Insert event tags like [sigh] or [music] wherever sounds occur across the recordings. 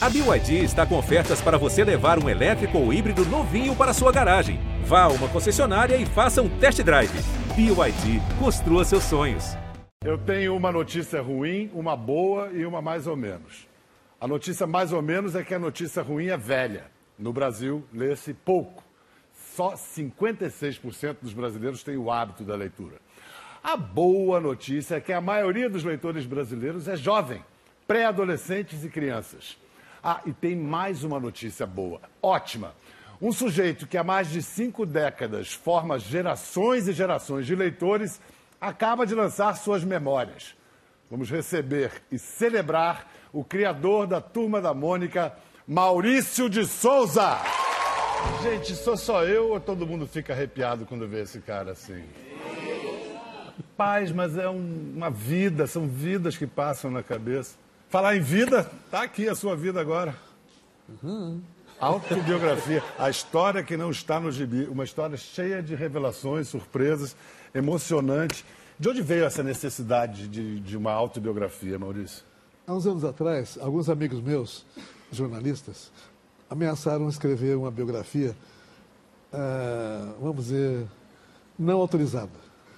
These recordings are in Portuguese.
A BYD está com ofertas para você levar um elétrico ou híbrido novinho para sua garagem. Vá a uma concessionária e faça um test drive. BYD, construa seus sonhos. Eu tenho uma notícia ruim, uma boa e uma mais ou menos. A notícia mais ou menos é que a notícia ruim é velha. No Brasil, lê-se pouco. Só 56% dos brasileiros têm o hábito da leitura. A boa notícia é que a maioria dos leitores brasileiros é jovem, pré-adolescentes e crianças. Ah, e tem mais uma notícia boa, ótima. Um sujeito que há mais de cinco décadas forma gerações e gerações de leitores acaba de lançar suas memórias. Vamos receber e celebrar o criador da Turma da Mônica, Maurício de Souza. Gente, sou só eu ou todo mundo fica arrepiado quando vê esse cara assim? Paz, mas é um- uma vida, são vidas que passam na cabeça. Falar em vida, tá aqui a sua vida agora. Autobiografia, a história que não está no gibi, uma história cheia de revelações, surpresas, emocionante. De onde veio essa necessidade de, de uma autobiografia, Maurício? Há uns anos atrás, alguns amigos meus, jornalistas, ameaçaram escrever uma biografia, ah, vamos dizer, não autorizada.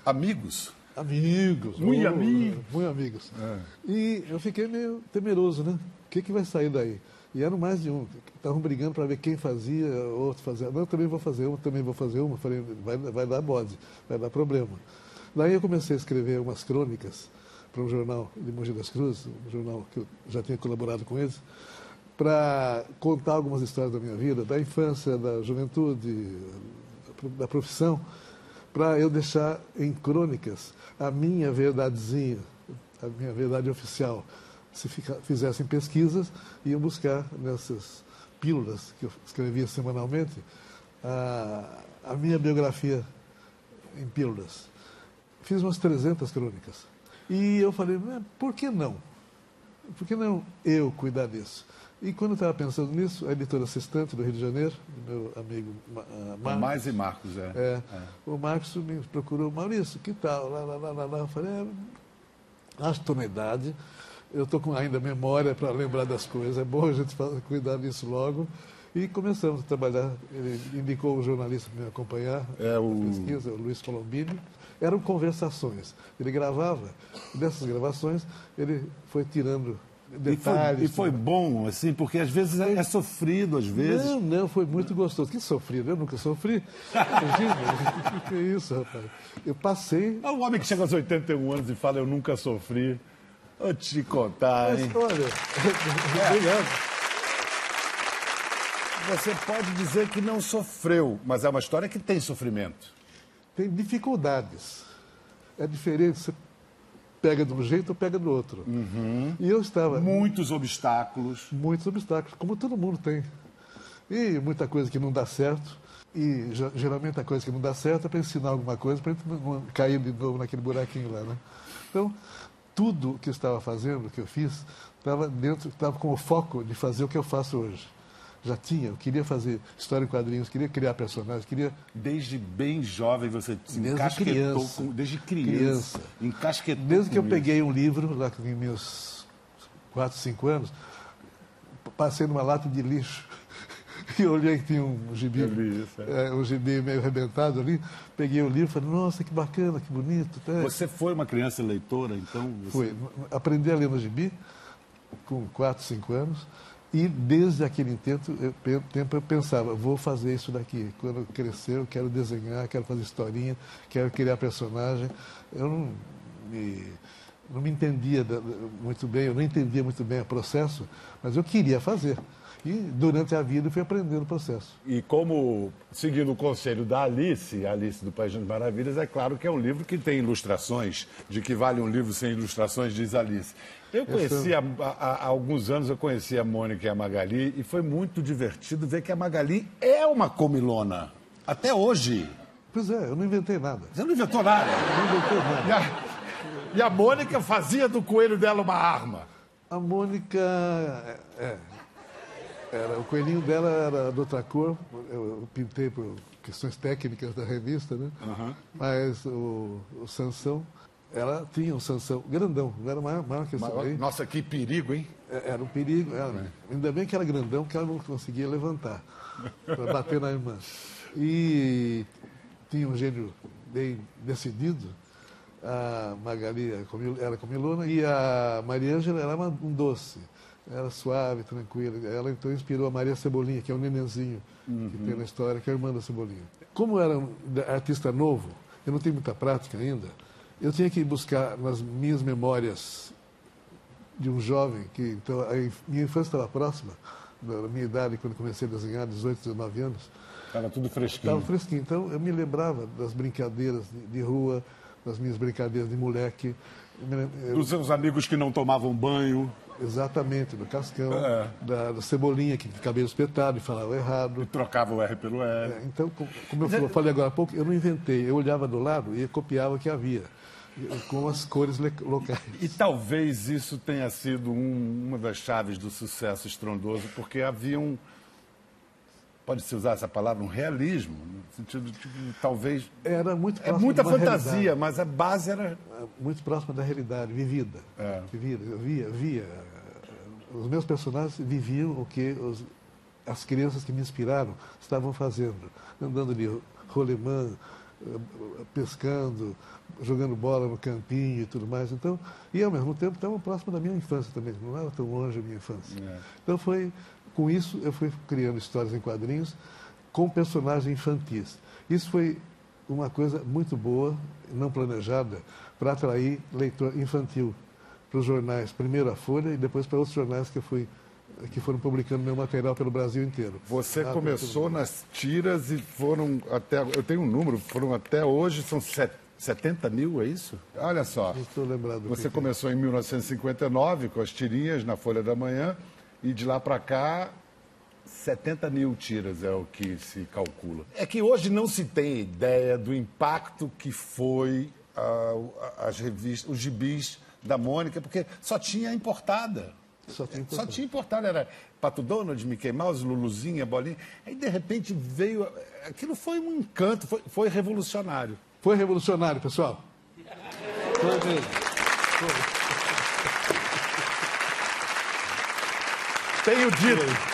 Amigos? Amigos. Muito oh, amigos. Muito amigos. É. E eu fiquei meio temeroso, né? O que, que vai sair daí? E eram mais de um. Estavam brigando para ver quem fazia, outro fazia. Não, eu também vou fazer uma, também vou fazer uma. Falei, vai, vai dar bode, vai dar problema. Daí eu comecei a escrever umas crônicas para um jornal de Mogi das Cruzes, um jornal que eu já tinha colaborado com eles, para contar algumas histórias da minha vida, da infância, da juventude, da profissão, para eu deixar em crônicas a minha verdadezinha, a minha verdade oficial. Se fica, fizessem pesquisas, iam buscar nessas pílulas que eu escrevia semanalmente a, a minha biografia em pílulas. Fiz umas 300 crônicas. E eu falei, "Mas por que não? Por que não eu cuidar disso? E quando eu estava pensando nisso, a editora assistente do Rio de Janeiro, meu amigo ah, Marcos, Mais e Marcos, é. é, o Marcos me procurou, Maurício, que tal? Lá, lá, lá, lá, lá. Eu falei, é, acho que estou na idade, eu estou com ainda memória para lembrar das coisas, é bom a gente cuidar disso logo. E começamos a trabalhar, ele indicou um jornalista para me acompanhar É, o- na pesquisa, o Luiz Colombini. Eram conversações. Ele gravava, e dessas gravações ele foi tirando E foi, detalhes. e foi bom, assim, porque às vezes é, é sofrido, às vezes. Não, não, foi muito gostoso. Que sofrido, eu nunca sofri. Imagina, o [laughs] que é isso, rapaz? Eu passei. É um homem que chega aos 81 anos e fala, eu nunca sofri. Vou te contar, hein? Mas, olha, obrigado. Você pode dizer que não sofreu, mas é uma história que tem sofrimento. Tem dificuldades. É diferente, pega de um jeito ou pega do outro. E eu estava. Muitos obstáculos. muitos obstáculos, como todo mundo tem. E muita coisa que não dá certo. E ge- geralmente a coisa que não dá certo é para ensinar alguma coisa, para não cair de novo naquele buraquinho lá. Né? Então, tudo que eu estava fazendo, que eu fiz, estava dentro, estava com o foco de fazer o que eu faço hoje. Já tinha, eu queria fazer história em quadrinhos, queria criar personagens, queria Desde bem jovem você se Desde encasquetou criança. com- desde criança. Criança. Encasquetou Desde que eu com peguei um livro, lá com meus 4, 5 anos, passei numa lata de lixo [laughs] e olhei que tinha um gibi, isso, é. é, um gibi meio arrebentado ali, peguei o livro e falei, nossa, que bacana, que bonito. tá? Você foi uma criança leitora, então? Você... Fui, aprendi a ler no gibi com 4, 5 anos e desde aquele intento, eu, tempo eu pensava, vou fazer isso daqui. Quando eu crescer, eu quero desenhar, quero fazer historinha, quero criar personagem. Eu não me, não me entendia muito bem, eu não entendia muito bem o processo, mas eu queria fazer. E durante a vida eu fui aprendendo o processo. E como, seguindo o conselho da Alice, Alice do País das Maravilhas, é claro que é um livro que tem ilustrações, de que vale um livro sem ilustrações, diz Alice. Eu conheci, há, há- há alguns anos, eu conheci a Mônica e a Magali, e foi muito divertido ver que a Magali é uma comilona. Até hoje. Pois é, eu não inventei nada. Você não inventou nada. Eu não inventei nada. E a, e a Mônica fazia do coelho dela uma arma. A Mônica, é, era, o coelhinho dela era de outra cor, eu, pintei por questões técnicas da revista, né? Mas o, o Sansão ela tinha um Sansão grandão, não era maior, maior que esse Mas, aí. Nossa, que perigo, hein? É, Era um perigo. Era, Ainda bem que era grandão, que ela não conseguia levantar [laughs] para bater na irmã. E tinha um gênio bem decidido. A Magali era comil- era comilona e a Maria Ângela era uma- um doce. Era suave, tranquila. Ela então inspirou a Maria Cebolinha, que é um nenenzinho que tem na história, que é a irmã da Cebolinha. Como era um artista novo, eu não tenho muita prática ainda, eu tinha que buscar nas minhas memórias de um jovem que então a minha infância estava próxima da minha idade quando comecei a desenhar 18, 19 anos Estava tudo estava fresquinho. fresquinho então eu me lembrava das brincadeiras de, rua das minhas brincadeiras de moleque Dos seus amigos que não tomavam banho, exatamente do cascão É. da, da cebolinha que cabelo espetado e falava errado trocavam o R pelo R. É, então co- como eu falo- falei agora há pouco eu não inventei eu olhava do lado e copiava o que havia com as cores locais E talvez isso tenha sido um- uma das chaves do sucesso estrondoso, porque havia um. Pode-se usar essa palavra, um realismo, no sentido de que talvez. era muito É muita fantasia, realidade. mas a base era. muito próxima da realidade, vivida. É. Vivida, eu via, via. Os meus personagens viviam o que os- as crianças que me inspiraram estavam fazendo. Andando de rolemã, eh, pescando, jogando bola no campinho e tudo mais. Então, e ao mesmo tempo estavam próximo da minha infância também, não era tão longe a minha infância. É. Então foi, com isso eu fui criando histórias em quadrinhos com personagens infantis. Isso foi uma coisa muito boa, não planejada, para atrair leitor infantil para os jornais, primeiro a Folha e depois para outros jornais que eu fui que foram publicando meu material pelo Brasil inteiro. Você Ah, começou nas tiras e foram até. Eu tenho um número, foram até hoje, são set- 70 mil, é isso? Olha só. Não estou lembrado. do Você que que é. começou em 1959 com as tirinhas na Folha da Manhã e de lá para cá 70 mil tiras é o que se calcula. É que hoje não se tem ideia do impacto que foi ah, as revistas, os gibis da Mônica, porque só tinha importada. Só tinha Só importada. tinha importada, era Pato Donald, Mickey Mouse, Luluzinha, Bolinha. Aí de repente veio. Aquilo foi um encanto, foi, foi revolucionário. Foi revolucionário, pessoal. Foi mesmo. Tenho dito.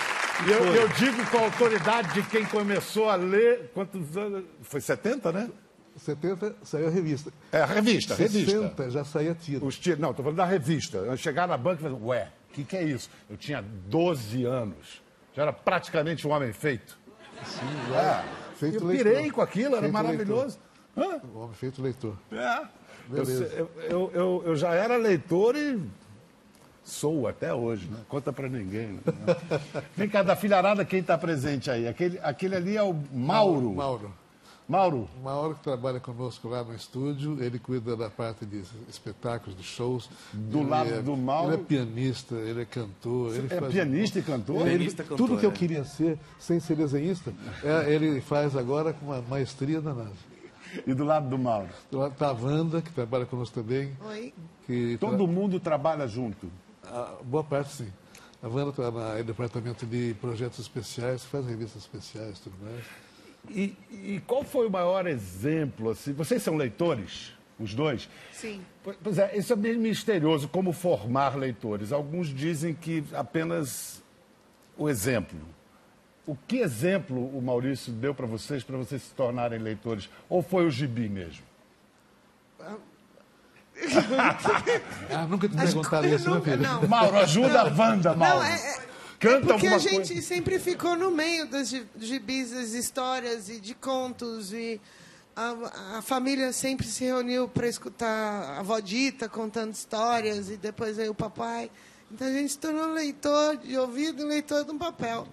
E eu, eu digo com a autoridade de quem começou a ler. Quantos anos? Foi 70, né? 70 saiu a revista. É, a revista, a revista. 60 já saía tiro. Os tiros, não, estou falando da revista. Eu chegar na banca e falei, ué, o que, que é isso? Eu tinha 12 anos. Já era praticamente um homem feito. Sim, É. Feito eu leitor. pirei com aquilo, era Feito maravilhoso. Hã? O homem feito leitor. É. Beleza. eu, eu, eu- eu já era leitor e sou até hoje, né? Conta pra ninguém. Né? [laughs] Vem cá, da filharada, quem está presente aí? Aquele, aquele ali é o Mauro. Mauro. Mauro. O Mauro que trabalha conosco lá no estúdio, ele cuida da parte de espetáculos, de shows. Do Ele lado é- do Mauro- Ele é pianista, ele é cantor. Ele É faz- pianista e cantor? Ele- Pianista, cantor, tudo que eu é. queria ser, sem ser desenhista, é, ele faz agora com uma maestria danada. E do lado do Mauro? Do lado tá a Wanda, que trabalha conosco também. Oi. Que tra- Todo mundo trabalha junto. a- boa parte, sim. A Wanda está no departamento de projetos especiais, faz revistas especiais e tudo mais. E, e qual foi o maior exemplo? Assim? Vocês são leitores, os dois? Sim. Pois- é, isso é bem misterioso, como formar leitores. Alguns dizem que apenas o exemplo. O que exemplo o Maurício deu para vocês, para vocês se tornarem leitores? Ou foi o gibi mesmo? Ah, nunca te perguntaram isso, né, nunca- filho? não. Mauro, ajuda a Wanda, Mauro. Não, é, é, Canta é porque a gente coisa. sempre ficou no meio gi- gibis, das histórias e de contos e a, a família sempre se reuniu para escutar a avó Dita contando histórias e depois veio o papai. Então a gente se tornou leitor de ouvido e leitor de um papel.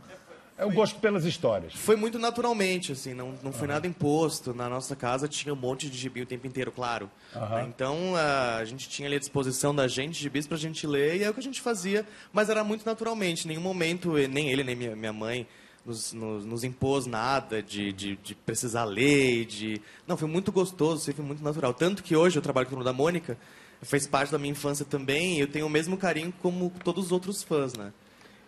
É o gosto pelas histórias. Foi muito naturalmente, assim, não, não foi nada imposto. Na nossa casa tinha um monte de gibi o tempo inteiro, claro. Né? Então a, gente tinha ali à disposição da gente gibis pra gente ler e é o que a gente fazia, mas era muito naturalmente. Em nenhum momento, nem ele, nem minha, minha mãe nos, nos, nos impôs nada de, de, de precisar ler. e De... Não, foi muito gostoso, sempre foi muito natural. Tanto que hoje eu trabalho com o da Mônica, fez parte da minha infância também e eu tenho o mesmo carinho como todos os outros fãs, né?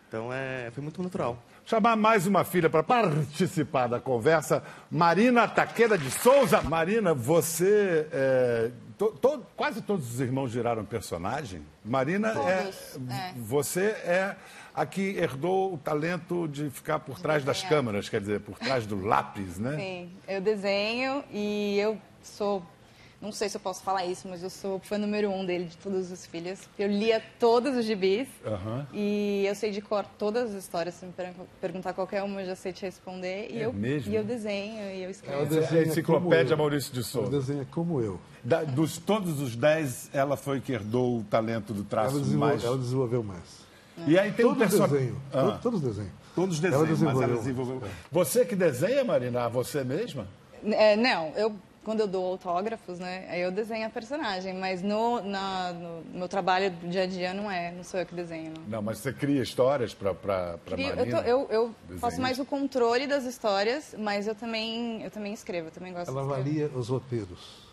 Então é, foi muito natural. Chamar mais uma filha para participar da conversa, Marina Taqueda de Souza. Marina, você é, to, to, quase todos os irmãos viraram personagem. Marina, é, Todos, é. você é a que herdou o talento de ficar por trás das desenhar. câmeras, quer dizer, por trás do lápis, né? Sim, eu desenho e eu sou. Não sei se eu posso falar isso, mas eu sou fã número um dele, de todos os filhos. Eu lia todos os gibis e eu sei de cor todas as histórias. Se me per- perguntar qualquer uma, eu já sei te responder. E, É eu, mesmo? e eu desenho e eu Ela escrevo. desenha É a enciclopédia como eu. Maurício de Ela Souza. desenha como eu. Da- dos todos os dez, ela foi que herdou o talento do traço Ela mais. ela desenvolveu mais. E aí tem um Todos personagem. desenham. Ah. Todos, todos desenham. Todos Ela desenham, mas ela desenvolveu. desenvolveu. Você que desenha, Marina, você mesma? É, não, eu quando eu dou autógrafos, né, aí eu desenho a personagem, mas no, na- no meu trabalho do dia a dia não é, não sou eu que desenho. Não. Não, mas você cria histórias para Marina? eu, tô- eu, eu faço mais o controle das histórias, mas eu também, eu também escrevo, eu também gosto Ela avalia os roteiros.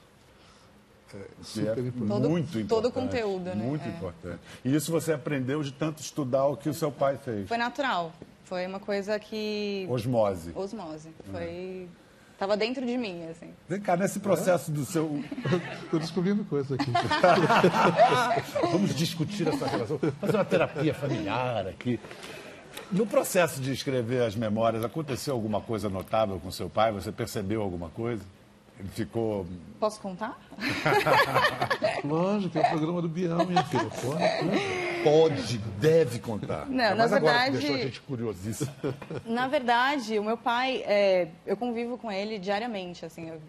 É é super importante. Todo- muito importante. todo o conteúdo, né? Muito É. importante. E isso você aprendeu de tanto estudar o que o seu pai fez. Foi natural, foi uma coisa que... Osmose. Osmose, foi... Tava dentro de mim, assim. Vem cá, nesse processo do seu. [laughs] Estou descobrindo coisa aqui. [laughs] Vamos discutir essa relação, fazer uma terapia familiar aqui. No processo de escrever as memórias, aconteceu alguma coisa notável com seu pai? Você percebeu alguma coisa? Ele ficou. Posso contar? [laughs] Lógico, é o programa do Bial, minha filha. Pode, Pode, deve contar. Não, na mais agora que verdade- deixou a gente curiosíssimo. [laughs] Na verdade, o meu pai, é, eu convivo com ele diariamente, assim, eu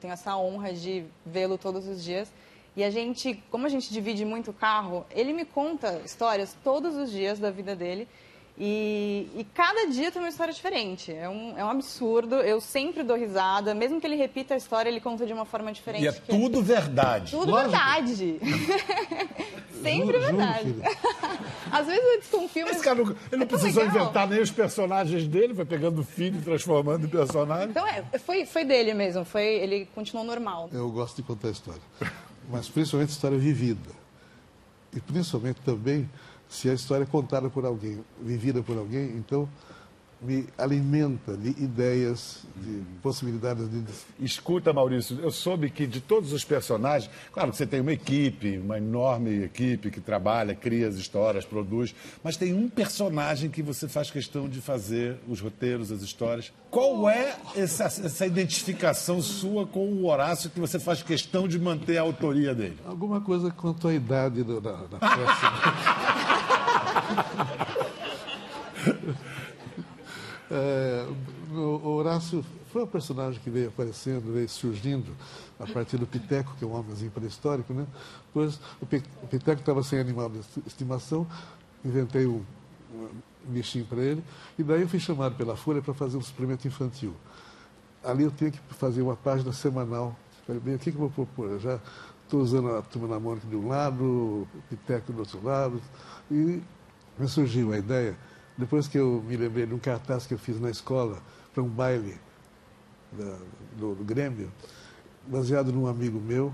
tenho essa honra de vê-lo todos os dias. E a gente, como a gente divide muito o carro, ele me conta histórias todos os dias da vida dele. E, e cada dia tem uma história diferente. É um, é um absurdo. Eu sempre dou risada. Mesmo que ele repita a história, ele conta de uma forma diferente. E é tudo verdade. Tudo Lógico. verdade. [laughs] sempre Juro, juro, verdade. filha. [laughs] Às vezes eu desconfio, mas Esse cara não, ele não é precisou legal. inventar nem os personagens dele, foi pegando o filho e transformando em personagem. Então, é, foi, foi dele mesmo. Foi, ele continuou normal. Eu gosto de contar história. Mas principalmente história vivida. E principalmente também se a história é contada por alguém, vivida por alguém, então me alimenta de ideias, de possibilidades de Escuta, Maurício, eu soube que de todos os personagens, claro que você tem uma equipe, uma enorme equipe que trabalha, cria as histórias, produz, mas tem um personagem que você faz questão de fazer os roteiros, as histórias. Qual é essa, essa identificação sua com o Horácio que você faz questão de manter a autoria dele? Alguma coisa quanto à idade do- da, da [laughs] peça. É, o Horácio foi um personagem que veio aparecendo, veio surgindo a partir do Piteco, que é um homenzinho pré-histórico, né? Pois o Piteco estava sem animal de esti- estimação, inventei um, bichinho para ele, e daí eu fui chamado pela Folha para fazer um suplemento infantil. Ali eu tinha que fazer uma página semanal. Falei, bem, o que, que eu vou propor? Eu já estou usando a turma na Mônica de um lado, o Piteco do outro lado, e me surgiu a ideia, depois que eu me lembrei de um cartaz que eu fiz na escola para um baile da- do, do Grêmio, baseado num amigo meu,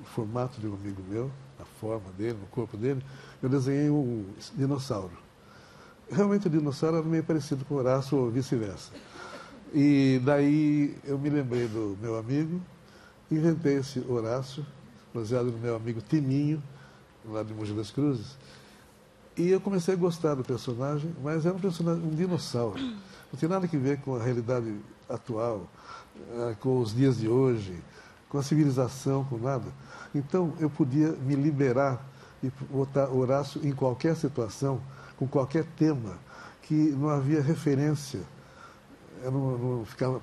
o formato de um amigo meu, a forma dele, no corpo dele, eu desenhei um dinossauro. Realmente o dinossauro era meio parecido com o Horácio ou vice-versa. E daí eu me lembrei do meu amigo, inventei esse Horácio, baseado no meu amigo Timinho, lá de Mogi das Cruzes. E eu comecei a gostar do personagem, mas era um personagem, um dinossauro. Não tem nada que ver com a realidade atual, eh, com os dias de hoje, com a civilização, com nada. Então eu podia me liberar e botar Horácio em qualquer situação, com qualquer tema, que não havia referência. Eu não, não ficava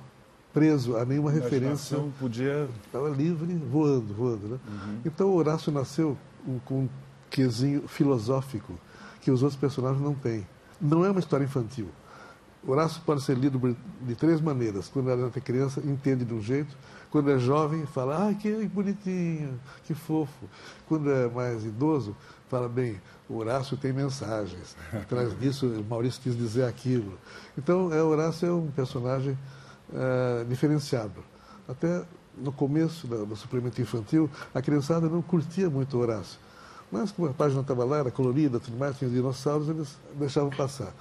preso a nenhuma referência. Imaginação podia. Estava livre, voando, voando. Né? Então o Horácio nasceu com um quesinho filosófico que os outros personagens não têm. Não é uma história infantil. Horácio pode ser lido de três maneiras. Quando ela é criança, entende de um jeito. Quando é jovem, fala, ah, que bonitinho, que fofo. Quando é mais idoso, fala, bem, o Horácio tem mensagens. [laughs] Atrás disso, o Maurício quis dizer aquilo. Então, é, Horácio é um personagem eh, diferenciado. Até no começo da- do suplemento infantil, a criançada não curtia muito Horácio. Mas como a página estava lá, era colorida, tudo mais, tinha os dinossauros, eles deixavam passar.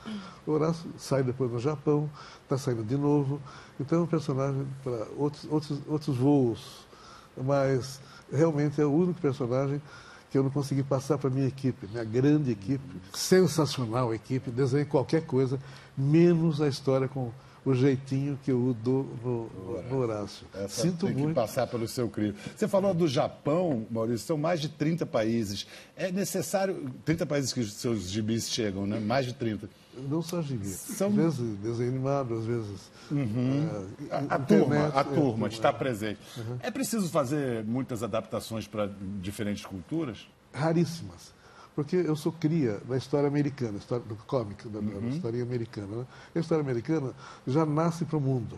O Horácio sai depois no Japão, está saindo de novo. Então é um personagem para outros, outros, outros voos. Mas realmente é o único personagem que eu não consegui passar para minha equipe, minha grande equipe, sensacional equipe, desenhei qualquer coisa, menos a história com o jeitinho que eu dou no, no Horácio. Essa Sinto tem que muito. passar pelo seu crivo. Você falou do Japão, Maurício, são mais de 30 países. É necessário. 30 países que os seus gibis chegam, né? Mais de 30. Não só gibi. São- Às vezes desenho animado, às vezes. eh, A, a internet, turma, a é, turma está é. presente. É preciso fazer muitas adaptações para diferentes culturas? raríssimas. Porque eu sou cria da história americana, história do cómic, da, da historinha americana. Né? A história americana já nasce para o mundo.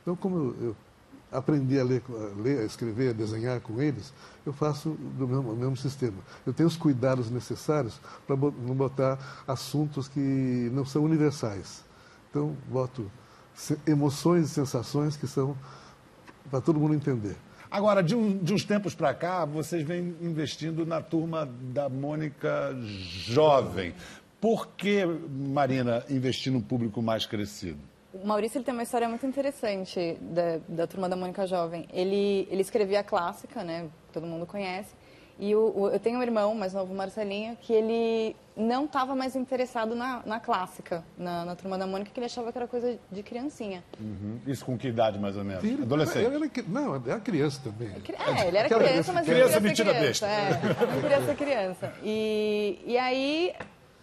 Então, como eu, eu aprendi a ler, a ler, a escrever, a desenhar com eles, eu faço do mesmo, mesmo sistema. Eu tenho os cuidados necessários para não botar assuntos que não são universais. Então, boto emoções e sensações que são para todo mundo entender. Agora, de, um- de uns tempos para cá, vocês vêm investindo na turma da Mônica jovem. Por que, Marina, investir num público mais crescido? O Maurício ele tem uma história muito interessante da, da turma da Mônica Jovem. Ele, ele escrevia a clássica, né? Todo mundo conhece. E o, o- eu tenho um irmão mais novo, Marcelinho, que ele não estava mais interessado na, na clássica, na, na turma da Mônica, que ele achava que era coisa de criancinha. Isso com que idade, mais ou menos? Ele- Adolescente. ele era não, era criança também. É, ele era Aquela criança, mas criança ele queria criança. É, ele queria ser criança. E, e aí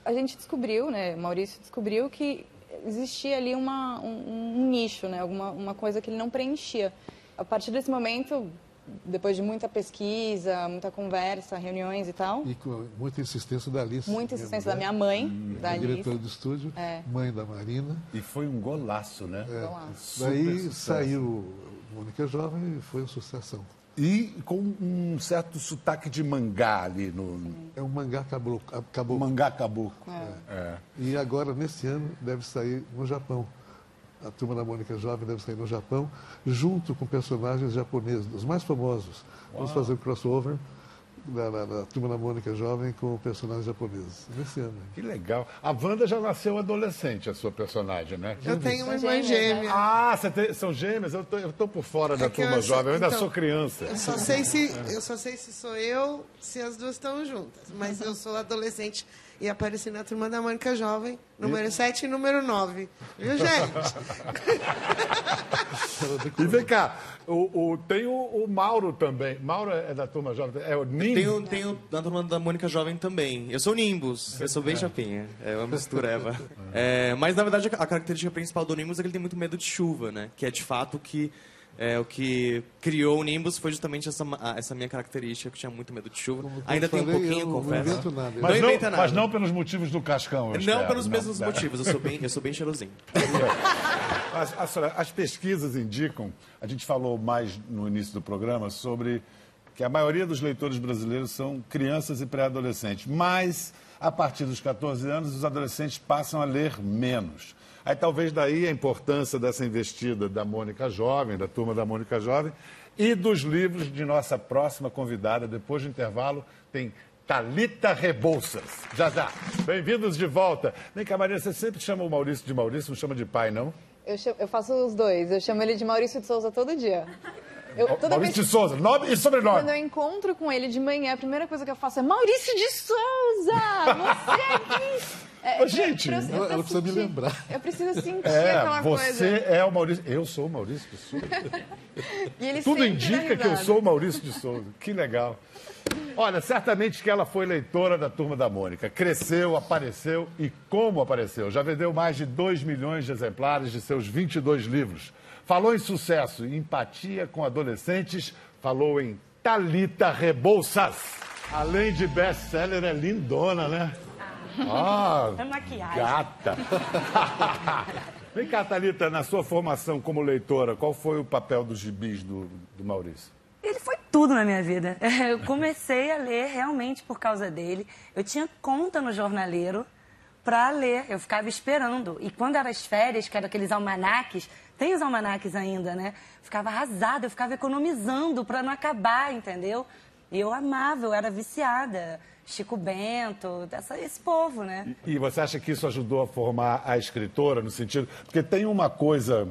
a gente descobriu, né, Maurício descobriu que existia ali uma, um, um nicho, né, alguma uma coisa que ele não preenchia. A partir desse momento, depois de muita pesquisa, muita conversa, reuniões e tal, E com muita insistência da Alice. muita insistência da minha mãe, da a Alice. diretora do estúdio, É. mãe da Marina. E foi um golaço, né? Lá. Super Daí sucesso. saiu Mônica Jovem e foi uma sucessão. E com um certo sotaque de mangá ali no É um mangá caboclo. caboclo. mangá caboclo. É. E agora, nesse ano, deve sair no Japão. A turma da Mônica Jovem deve sair no Japão, junto com personagens japoneses, os mais famosos. Vamos fazer um crossover da, da- da turma da Mônica Jovem com personagens japoneses. Nesse ano. Que legal. A Wanda já nasceu adolescente, a sua personagem, né? Eu tenho uma irmã gêmea. Ah, você tem- são gêmeas? Eu tô, eu tô por fora da É que turma eu- jovem, eu ainda então, sou criança. Eu só sei se eu só sei se sou eu, se as duas estão juntas. Mas eu sou adolescente e apareci na turma da Mônica Jovem, número 7 e número 9. Viu, [laughs] gente? E vem cá, o, o- tem o, o Mauro também. Mauro é da turma jovem, é o Ninho. Tenho, tenho na turma da Mônica Jovem também. Eu sou Nimbus, eu sou bem chapinha. É uma mistureva. [laughs] É, mas, na verdade, a característica principal do Nimbus é que ele tem muito medo de chuva, né? Que é, de fato, o que... É, o que criou o Nimbus foi justamente essa, essa minha característica, que eu tinha muito medo de chuva. Ainda tem um pouquinho, eu não confesso. invento nada. Mas não não, inventa nada. mas não pelos motivos do Cascão. eu Não espero. pelos mesmos Não. motivos, eu sou bem, eu sou bem cheirosinho. [laughs] As, as- as pesquisas indicam, a gente falou mais no início do programa sobre que a maioria dos leitores brasileiros são crianças e pré-adolescentes, mas a partir dos 14 anos os adolescentes passam a ler menos. Aí talvez daí a importância dessa investida da Mônica Jovem, da turma da Mônica Jovem, e dos livros de nossa próxima convidada. Depois do intervalo, tem Talita Rebouças. Já já. Bem-vindos de volta. Vem cá, Maria, você sempre chama o Maurício de Maurício, não chama de pai, não? Eu, chamo- eu faço os dois. Eu chamo ele de Maurício de Souza todo dia. Eu, toda Maurício vez de Souza, nome e Quando sobrenome. eu encontro com ele de manhã, a primeira coisa que eu faço é Maurício de Souza! Você aqui! [laughs] É, gente, eu- ela- ela precisa me lembrar. Eu preciso sentir É, aquela você coisa. é o Maurício. Eu sou o Maurício de Souza. [laughs] Tudo indica que eu sou o Maurício de Souza. Que legal. Olha, certamente que ela foi leitora da Turma da Mônica. Cresceu, apareceu e como apareceu. Já vendeu mais de 2 milhões de exemplares de seus 22 livros. Falou em sucesso e empatia com adolescentes. Falou em Talita Rebouças. Além de best-seller, é lindona, né? Ah, [laughs] É maquiagem. gata. [laughs] Vem cá, Thalita, na sua formação como leitora, qual foi o papel dos gibis do, do Maurício? Ele foi tudo na minha vida. [laughs] Eu comecei a ler realmente por causa dele. Eu tinha conta no jornaleiro para ler. Eu ficava esperando. E quando eram as férias, que eram aqueles almanaques, tem os almanaques ainda, né? Ficava arrasada, eu ficava economizando para não acabar, entendeu? E eu amava, eu era viciada. Chico Bento, dessa, esse povo, né? E você acha que isso ajudou a formar a escritora, no sentido. Porque tem uma coisa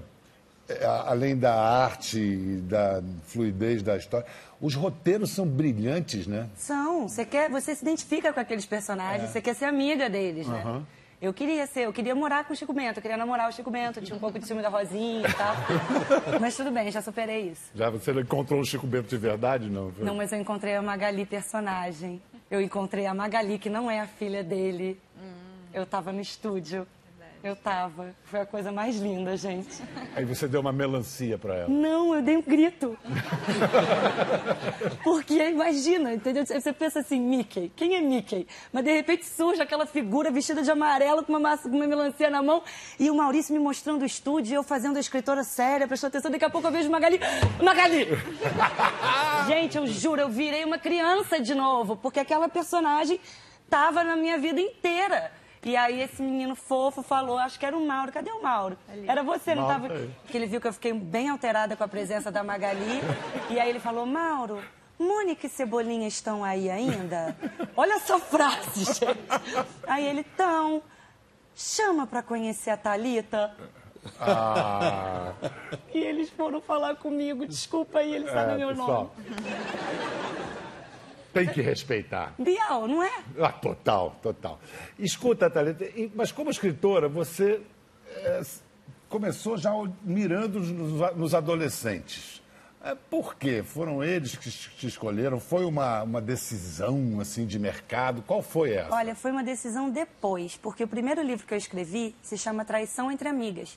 é, além da arte, e da fluidez da história, os roteiros são brilhantes, né? São. Você quer, você se identifica com aqueles personagens, você quer ser amiga deles, né? Eu queria ser, eu queria morar com o Chico Bento, eu queria namorar o Chico Bento, tinha um pouco de ciúme da Rosinha e tal. [laughs] Mas tudo bem, já superei isso. Já você não encontrou o Chico Bento de verdade, não? Não, mas eu encontrei a Magali personagem. Eu encontrei a Magali, que não é a filha dele. Eu tava no estúdio. Eu tava. Foi a coisa mais linda, gente. Aí você deu uma melancia pra ela. Não, eu dei um grito. Porque imagina, entendeu? Você pensa assim, Mickey, quem é Mickey? Mas de repente surge aquela figura vestida de amarelo com uma, massa, com uma melancia na mão e o Maurício me mostrando o estúdio e eu fazendo a escritora séria, prestando atenção. Daqui a pouco eu vejo Magali. Magali! [laughs] Gente, eu juro, eu virei uma criança de novo, porque aquela personagem tava na minha vida inteira. E aí esse menino fofo falou, acho que era o Mauro. Cadê o Mauro? Era você, não Mauro, tava? aí. Porque ele viu que eu fiquei bem alterada com a presença da Magali. E aí ele falou, Mauro, Mônica e Cebolinha estão aí ainda? Olha essa frase, [laughs] gente. Aí ele, tão. Chama pra conhecer a Thalita. Ah, E eles foram falar comigo. Desculpa aí, ele sabe é, meu pessoal, nome. Tem que respeitar. Bial, não é? Ah, total, total. Escuta, Thalita, mas como escritora, você é, começou já mirando nos, nos adolescentes. É, por quê? Foram eles que te escolheram? Foi uma, uma decisão assim de mercado? Qual foi essa? Olha, foi uma decisão depois, porque o primeiro livro que eu escrevi se chama Traição entre Amigas.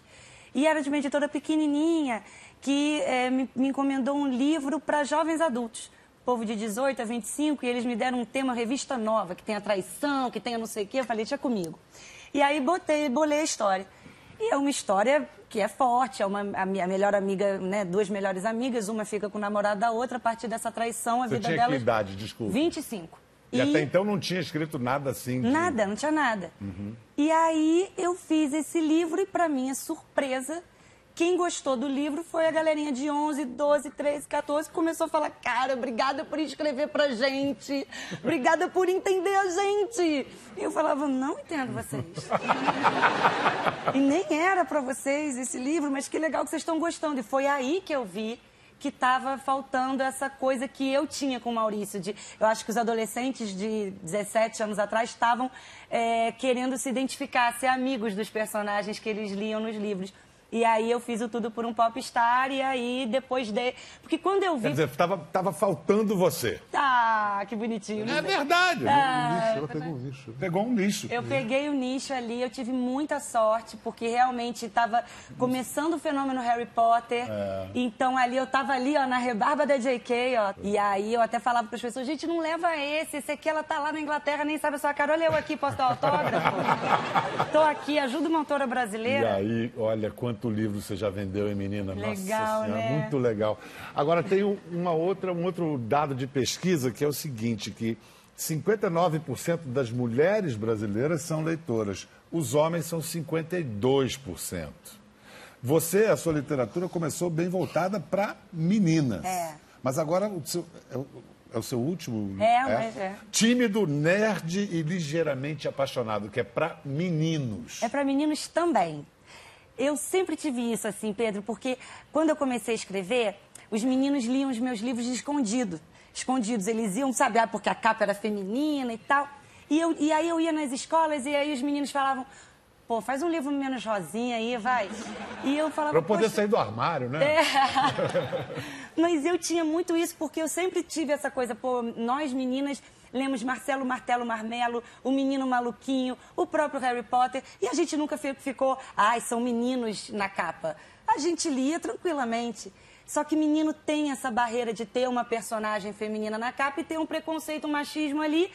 E era de uma editora pequenininha que eh, me, me encomendou um livro para jovens adultos. Povo de 18 a 25, e eles me deram um tema revista nova, que tem a traição, que tem a não sei o quê. Eu falei, tinha comigo. E aí botei, bolei a história. E é uma história que é forte, é uma, a minha melhor amiga, né, duas melhores amigas, uma fica com o namorado da outra, a partir dessa traição, a Você vida tinha delas... que idade, desculpa? 25. E, até então não tinha escrito nada assim? de- Nada, não tinha nada. E aí eu fiz esse livro e, para minha surpresa, quem gostou do livro foi a galerinha de 11, 12, 13, 14, que começou a falar: Cara, obrigada por escrever pra gente, obrigada por entender a gente. E eu falava: Não entendo vocês. e nem era pra vocês esse livro, mas que legal que vocês estão gostando. E foi aí que eu vi que estava faltando essa coisa que eu tinha com o Maurício. De, eu acho que os adolescentes de 17 anos atrás estavam é, querendo se identificar, ser amigos dos personagens que eles liam nos livros. E aí eu fiz o Tudo por um Popstar e aí depois de... Porque quando eu vi... Quer dizer, tava, tava faltando você. Ah, que bonitinho. É verdade. Ah, Ela pegou um nicho. Pegou um nicho. Eu peguei o nicho ali, eu tive muita sorte, porque realmente estava começando o fenômeno Harry Potter. Então ali eu tava ali, ó, na rebarba da JK, ó. E aí eu até falava para as pessoas, gente, não leva esse, esse aqui ela tá lá na Inglaterra, nem sabe a sua cara. Olha eu aqui, posso dar autógrafo? [laughs] Tô aqui, ajuda uma autora E brasileira. aí, olha quanto livro você já vendeu, hein, menina? Legal, Nossa Senhora, né? muito legal. Agora tem um- uma outra, um outro dado de pesquisa que é o seguinte, que 59% das mulheres brasileiras são leitoras, os homens são 52%. Você, a sua literatura começou bem voltada para meninas. É. Mas agora o seu, é, o, é o seu último. É, mas é. Tímido, nerd e ligeiramente apaixonado, que é para meninos. É para meninos também. Eu sempre tive isso, assim, Pedro, porque quando eu comecei a escrever, os meninos liam os meus livros escondido. Escondidos. Eles iam, sabe, ah, porque a capa era feminina e tal. E, eu, e aí eu ia nas escolas e aí os meninos falavam, pô, faz um livro menos rosinha aí, vai. E eu falava, Para eu poder "Poxa, sair do armário, né? é. [laughs] Mas eu tinha muito isso, porque eu sempre tive essa coisa, pô, nós meninas lemos Marcelo Martelo Marmelo, o Menino Maluquinho, o próprio Harry Potter, e a gente nunca fi- ficou, ai, são meninos na capa. A gente lia tranquilamente. Só que menino tem essa barreira de ter uma personagem feminina na capa e ter um preconceito, um machismo ali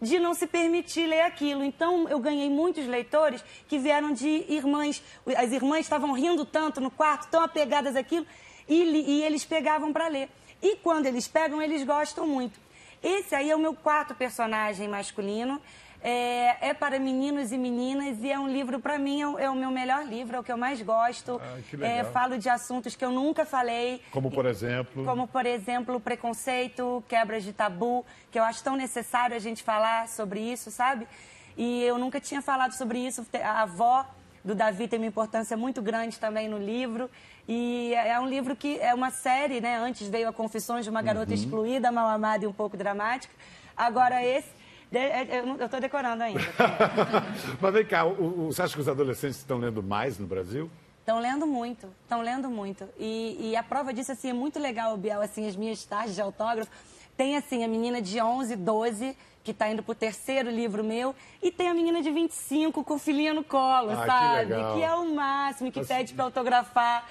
de não se permitir ler aquilo. Então, eu ganhei muitos leitores que vieram de irmãs. As irmãs estavam rindo tanto no quarto, tão apegadas àquilo, e, e eles pegavam para ler. E quando eles pegam, eles gostam muito. Esse aí é o meu quarto personagem masculino. É, é para meninos e meninas e é um livro, para mim, é o, é o meu melhor livro, é o que eu mais gosto. Ah, que É, falo de assuntos que eu nunca falei. Como, por exemplo. Como, por exemplo, preconceito, quebras de tabu, que eu acho tão necessário a gente falar sobre isso, sabe? E eu nunca tinha falado sobre isso. A avó do Davi tem uma importância muito grande também no livro. E é um livro que é uma série, né? Antes veio a Confissões de uma Garota Uhum. Excluída, mal amada e um pouco dramática. Agora esse, de- é- eu estou decorando ainda. [laughs] Mas vem cá, você acha que os adolescentes estão lendo mais no Brasil? Estão lendo muito, estão lendo muito. E, e a prova disso, assim, é muito legal, Biel, assim, as minhas tardes de autógrafo. Tem, assim, a menina de 11, 12, que está indo pro terceiro livro meu, e tem a menina de 25 com filhinha no colo, Ah, que sabe? legal. é o máximo, que pede para autografar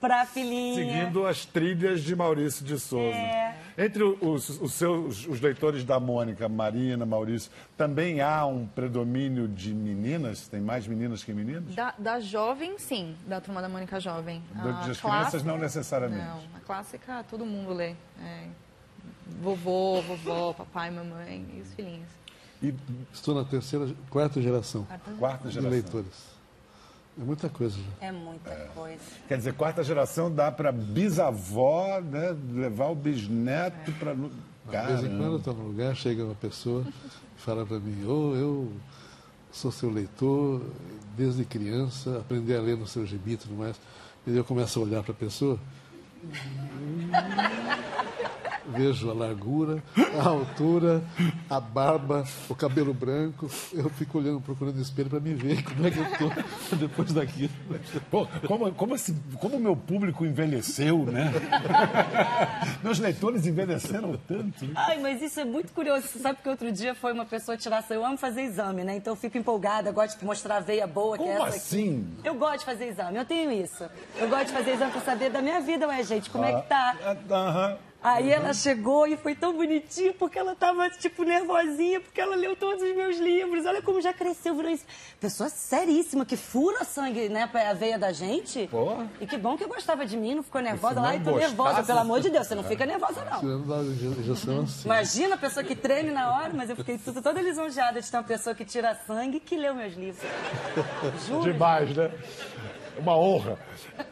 pra filhinha. Seguindo as trilhas de Maurício de Souza. É. Entre os, os seus os leitores da Mônica, Marina, Maurício, também há um predomínio de meninas? Tem mais meninas que meninos? Da, da jovem, sim, da turma da Mônica Jovem. Do- das crianças, não necessariamente. Não, a clássica todo mundo lê. É, vovô, vovó, papai, mamãe e os filhinhos. E Estou na terceira, quarta geração quarta de geração. leitores. É muita coisa. já. É muita coisa. Quer dizer, quarta geração dá para bisavó né, levar o bisneto para. De vez em quando eu estou num lugar, chega uma pessoa e fala para mim, ô, eu sou seu leitor, desde criança, aprendi a ler no seu gibi e tudo mais. E eu começo a olhar para a pessoa, [laughs] vejo a largura, a altura, a barba, o cabelo branco. Eu fico olhando, procurando espelho para me ver como é que eu estou [laughs] depois daquilo. Pô, como, como, esse, como o meu público envelheceu, né? [laughs] Meus leitores envelheceram tanto. né? Ai, mas isso é muito curioso. Você sabe que outro dia foi uma pessoa tirar. Eu amo fazer exame, né? Então eu fico empolgada, gosto de mostrar a veia boa, que é Como essa assim? aqui. Eu gosto de fazer exame, eu tenho isso. Eu gosto de fazer exame pra saber da minha vida, ué, gente, como é que tá? Ah, Aham. Aí ela chegou e foi tão bonitinha porque ela tava, tipo, nervosinha, porque ela leu todos os meus livros. Olha como já cresceu, virou isso. Pessoa seríssima, que fura sangue, né, pra veia da gente. E que bom que gostava de mim, não ficou nervosa. não Ai, tô gostasse- nervosa, pelo amor de Deus, você não fica nervosa, não. Assim. Imagina a pessoa que treme na hora, mas eu fiquei tudo, toda lisonjeada de ter uma pessoa que tira sangue e que leu meus livros. Juro. [laughs] Demais, né? Uma honra.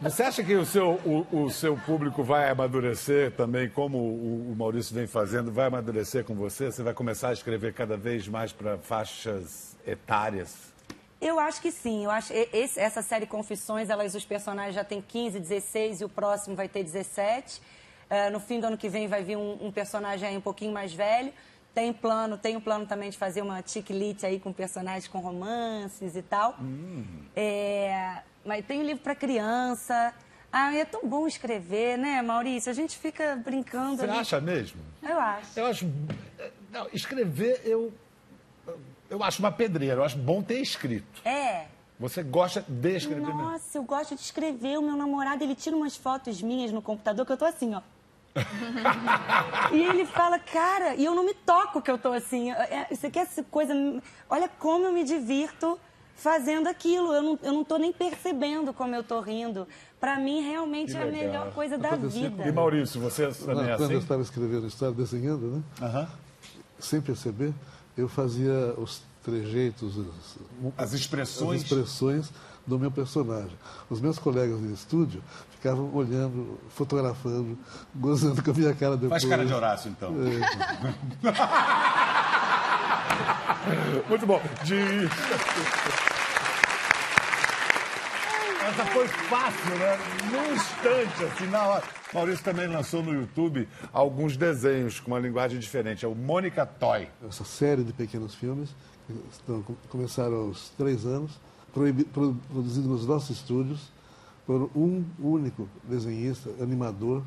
Você acha que o seu, o, o seu público vai amadurecer também, como o, o Maurício vem fazendo, vai amadurecer com você? Você vai começar a escrever cada vez mais para faixas etárias? Eu acho que sim. Eu acho esse- essa série Confissões, elas, os personagens já têm 15, 16 e o próximo vai ter 17. Eh, no fim do ano que vem vai vir um, um personagem aí um pouquinho mais velho. Tem plano, tem um plano também de fazer uma chick-lit aí com personagens com romances e tal. É, mas tem um livro para criança. Ah, é tão bom escrever, né, Maurício? A gente fica brincando Você ali. acha mesmo? Eu acho. Eu acho. Não, escrever, eu. Eu acho uma pedreira, eu acho bom ter escrito. É. Você gosta de escrever mesmo? Nossa, eu gosto de escrever. O meu namorado, ele tira umas fotos minhas no computador que eu tô assim, ó. [laughs] e ele fala, cara, e eu não me toco que eu tô assim. É, Você quer essa coisa. Olha como eu me divirto fazendo aquilo. Eu não, eu não tô nem percebendo como eu tô rindo. Pra mim, realmente é a melhor coisa da vida. E Maurício, você também é Quando eu assim? estava escrevendo história, desenhando, né? Sem perceber, eu fazia os trejeitos, os- As expressões. as expressões do meu personagem. Os meus colegas de estúdio ficavam olhando, fotografando, gozando com a minha cara depois. Faz cara de Horácio, então. [laughs] Muito bom. De... Essa foi fácil, né? Num instante, assim, na hora. Maurício também lançou no YouTube alguns desenhos com uma linguagem diferente. É o Mônica Toy. Essa série de pequenos filmes, estão, começaram aos três anos, produzido nos nossos estúdios, por um único desenhista, animador,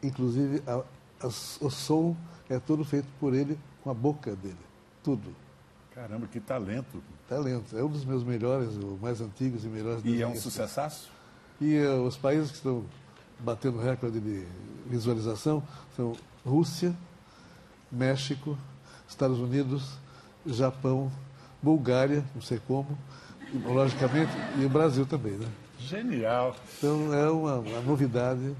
inclusive a- as- o som é todo feito por ele com a boca dele. Tudo. Caramba, que talento. Talento. É um dos meus melhores, os mais antigos e melhores E é um sucessaço? E eh, os países que estão batendo recorde de visualização são Rússia, México, Estados Unidos, Japão, Bulgária, não sei como, e, logicamente, e o Brasil também, né? Genial. Então é uma, uma novidade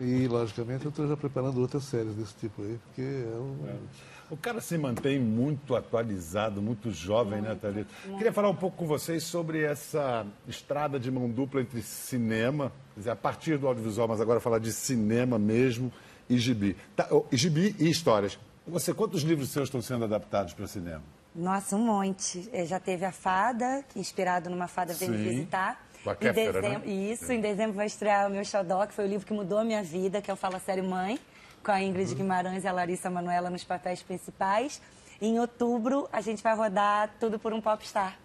e, logicamente, eu estou já preparando outras séries desse tipo aí, porque é um... O cara se mantém muito atualizado, muito jovem, né, Thalita? Queria falar um pouco com vocês sobre essa estrada de mão dupla entre cinema, quer dizer, a partir do audiovisual, mas agora falar de cinema mesmo e gibi. Tá, oh, e gibi e histórias. Você, quantos livros seus estão sendo adaptados para cinema? Nossa, um monte. É, já teve a Fada, inspirado numa Fada Vem Me. Visitar. Com a em Kéfera, né? dezembro, Isso, em dezembro vai estrear o meu xodó, que foi o livro que mudou a minha vida, que é o Fala Sério Mãe, com a Ingrid Uhum. Guimarães e a Larissa Manoela nos papéis principais. Em outubro, a gente vai rodar Tudo por um Popstar.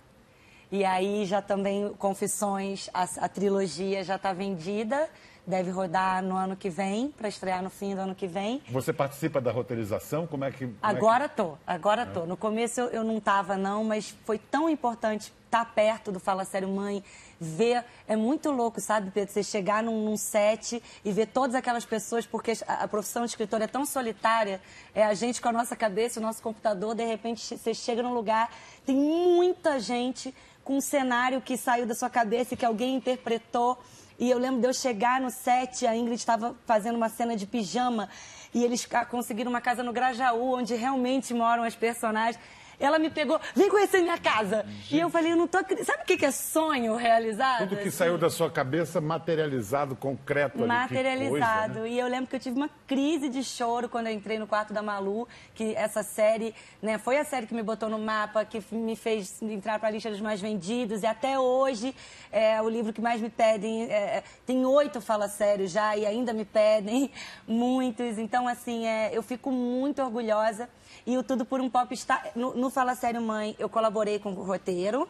E aí já também Confissões, a, a trilogia já está vendida, deve rodar no ano que vem, para estrear no fim do ano que vem. Você participa da roteirização? Como é que. como é que- Agora tô, agora É. tô. No começo eu, eu não tava não, mas foi tão importante estar perto do Fala Sério Mãe, ver, é muito louco, sabe, Pedro, você chegar num, num set e ver todas aquelas pessoas, porque a, a profissão de escritor é tão solitária, é a gente com a nossa cabeça, o nosso computador, de repente você chega num lugar, tem muita gente com um cenário que saiu da sua cabeça e que alguém interpretou. E eu lembro de eu chegar no set, a Ingrid estava fazendo uma cena de pijama e eles ca- conseguiram uma casa no Grajaú, onde realmente moram as personagens. Ela me pegou, vem conhecer minha casa. E eu falei, eu não tô acreditando. Sabe o que é sonho realizado? Tudo que assim? saiu da sua cabeça materializado, concreto ali. materializado. coisa, né? E eu lembro que eu tive uma crise de choro quando eu entrei no quarto da Malu, que essa série, né, foi a série que me botou no mapa, que me fez entrar para a lista dos mais vendidos. E até hoje é o livro que mais me pedem. é, tem oito fala sério já e ainda me pedem [laughs] muitos. Então, assim, é, eu fico muito orgulhosa. E o Tudo por um Pop está. No, no Fala Sério Mãe, eu colaborei com o roteiro.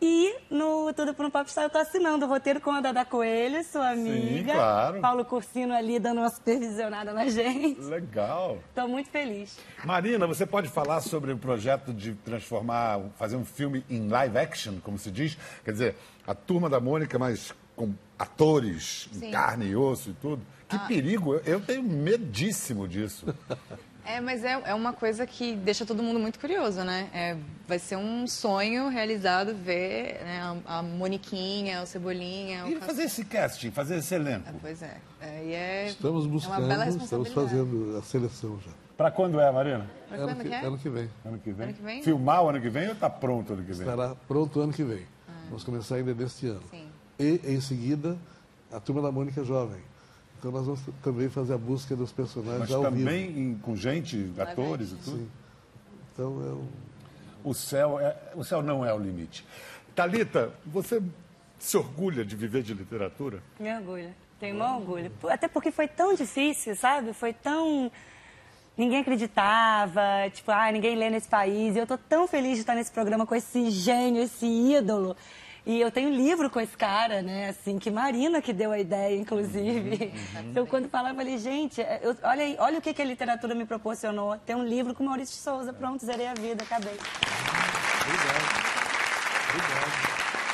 E no Tudo por um Popstar eu tô assinando o roteiro com a Dada Coelho, sua amiga. claro. Paulo Cursino ali dando uma supervisionada na gente. Legal. Tô muito feliz. Marina, você pode falar sobre o projeto de transformar, fazer um filme em live action, como se diz? Quer dizer, a turma da Mônica, mas com atores, em Sim. carne e osso e tudo. Que perigo, eu, eu tenho medíssimo disso. É, mas é, é uma coisa que deixa todo mundo muito curioso, né? É, vai ser um sonho realizado ver né, a, a Moniquinha, o Cebolinha, o E Cas- fazer esse casting, fazer esse elenco. É, Pois é. é, e é Estamos é uma buscando, bela estamos fazendo a seleção já. Para quando é, Marina? Pra Ano quando que, que é? ano que vem. Ano que vem? Ano que vem? Filmar o ano que vem ou está pronto o ano que vem? Estará pronto ano que vem. Vamos começar ainda neste ano. Sim. E, em seguida, a Turma da Mônica Jovem. Então, nós vamos também fazer a busca dos personagens Mas ao também vivo. em- com gente, atores e tudo? Sim. Então, é um... O céu, é, o céu não é o limite. Talita, você se orgulha de viver de literatura? Me orgulho. Tenho maior orgulho. Até porque foi tão difícil, sabe? Foi tão. Ninguém acreditava, tipo, ah, ninguém lê nesse país. E eu tô tão feliz de estar nesse programa com esse gênio, esse ídolo. E eu tenho um livro com esse cara, né? Assim, que Marina que deu a ideia, inclusive. [laughs] Então, quando falava, eu falei, gente, é, eu- olha, aí, olha o que, que a literatura me proporcionou. Ter um livro com Maurício de Souza. Pronto, zerei a vida, acabei.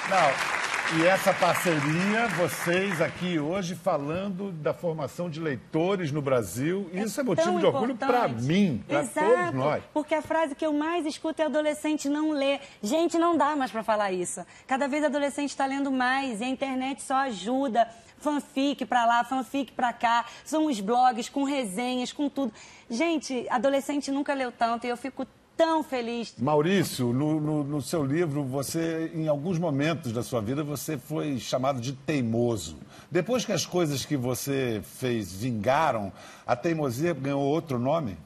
Não. E essa parceria, vocês aqui hoje falando da formação de leitores no Brasil, isso é, motivo de orgulho para mim, para Exato, todos nós. Porque a frase que eu mais escuto é adolescente não lê. Gente, não dá mais para falar isso. Cada vez adolescente está lendo mais e a internet só ajuda. Fanfic para lá, fanfic para cá. São os blogs com resenhas, com tudo. Gente, adolescente nunca leu tanto e eu fico tão feliz. Maurício, no, no- no seu livro, você, em alguns momentos da sua vida, você foi chamado de teimoso. Depois que as coisas que você fez vingaram, a teimosia ganhou outro nome?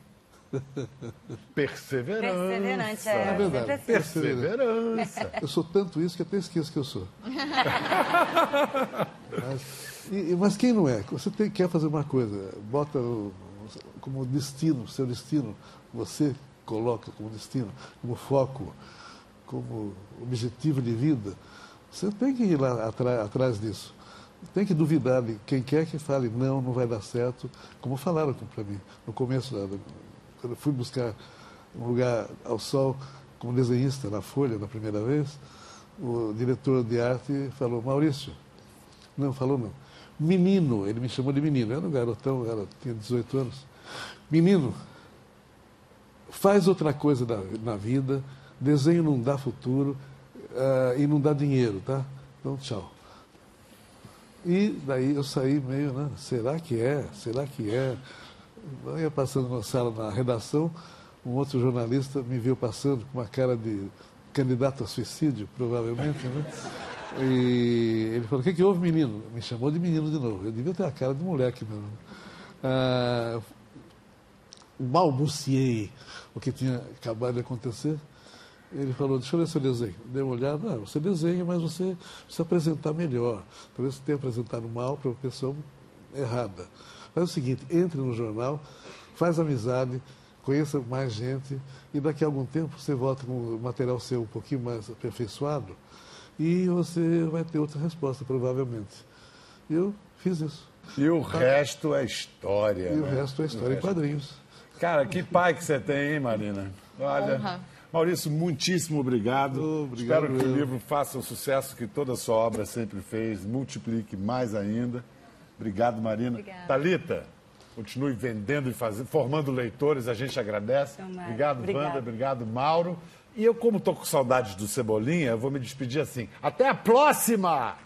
[laughs] Perseverança. Perseverante, é. É verdade. assim. Perseverança. [laughs] Eu sou tanto isso que até esqueço que eu sou. [laughs] mas, e- mas quem não é? Você tem- quer fazer uma coisa, bota o- como destino, seu destino, você coloca como destino, como foco, como objetivo de vida, você tem que ir lá atrás disso. Tem que duvidar de quem quer que fale, não, não vai dar certo, como falaram para mim no começo, quando eu fui buscar um lugar ao sol como desenhista na Folha na primeira vez, o diretor de arte falou, Maurício, não, falou não, menino, ele me chamou de menino, eu era um garotão, eu tinha 18 anos, menino, faz outra coisa na, na vida, desenho não dá futuro ah, e não dá dinheiro, tá? Então, tchau. E daí eu saí meio, né? Será que é? Será que é? Eu ia passando na sala, na redação, um outro jornalista me viu passando com uma cara de candidato a suicídio, provavelmente, né? E ele falou, o que, que houve, menino? Me chamou de menino de novo. Eu devia ter a cara de moleque mesmo. Ah, balbuciei o que tinha acabado de acontecer Ele falou, deixa eu ver seu desenho. Dei uma olhada, não, você desenha, mas você precisa apresentar melhor. Talvez você tenha apresentado mal para uma pessoa errada. Faz o seguinte, entre no jornal, faz amizade, conheça mais gente e daqui a algum tempo você volta com o material seu um pouquinho mais aperfeiçoado e você vai ter outra resposta, provavelmente. Eu fiz isso. E o resto é história. E o né? resto é história em quadrinhos. Cara, que pai que você tem, hein, Marina? Olha. Honra. Maurício, muitíssimo obrigado. Obrigado Espero que o livro faça o sucesso que toda a sua obra sempre fez, multiplique mais ainda. Obrigado, Marina. Obrigada. Talita, continue vendendo e fazendo, formando leitores, a gente agradece. Tomara. Obrigado, Obrigada. Wanda, obrigado, Mauro. E eu, como estou com saudades do Cebolinha, eu vou me despedir assim. Até a próxima!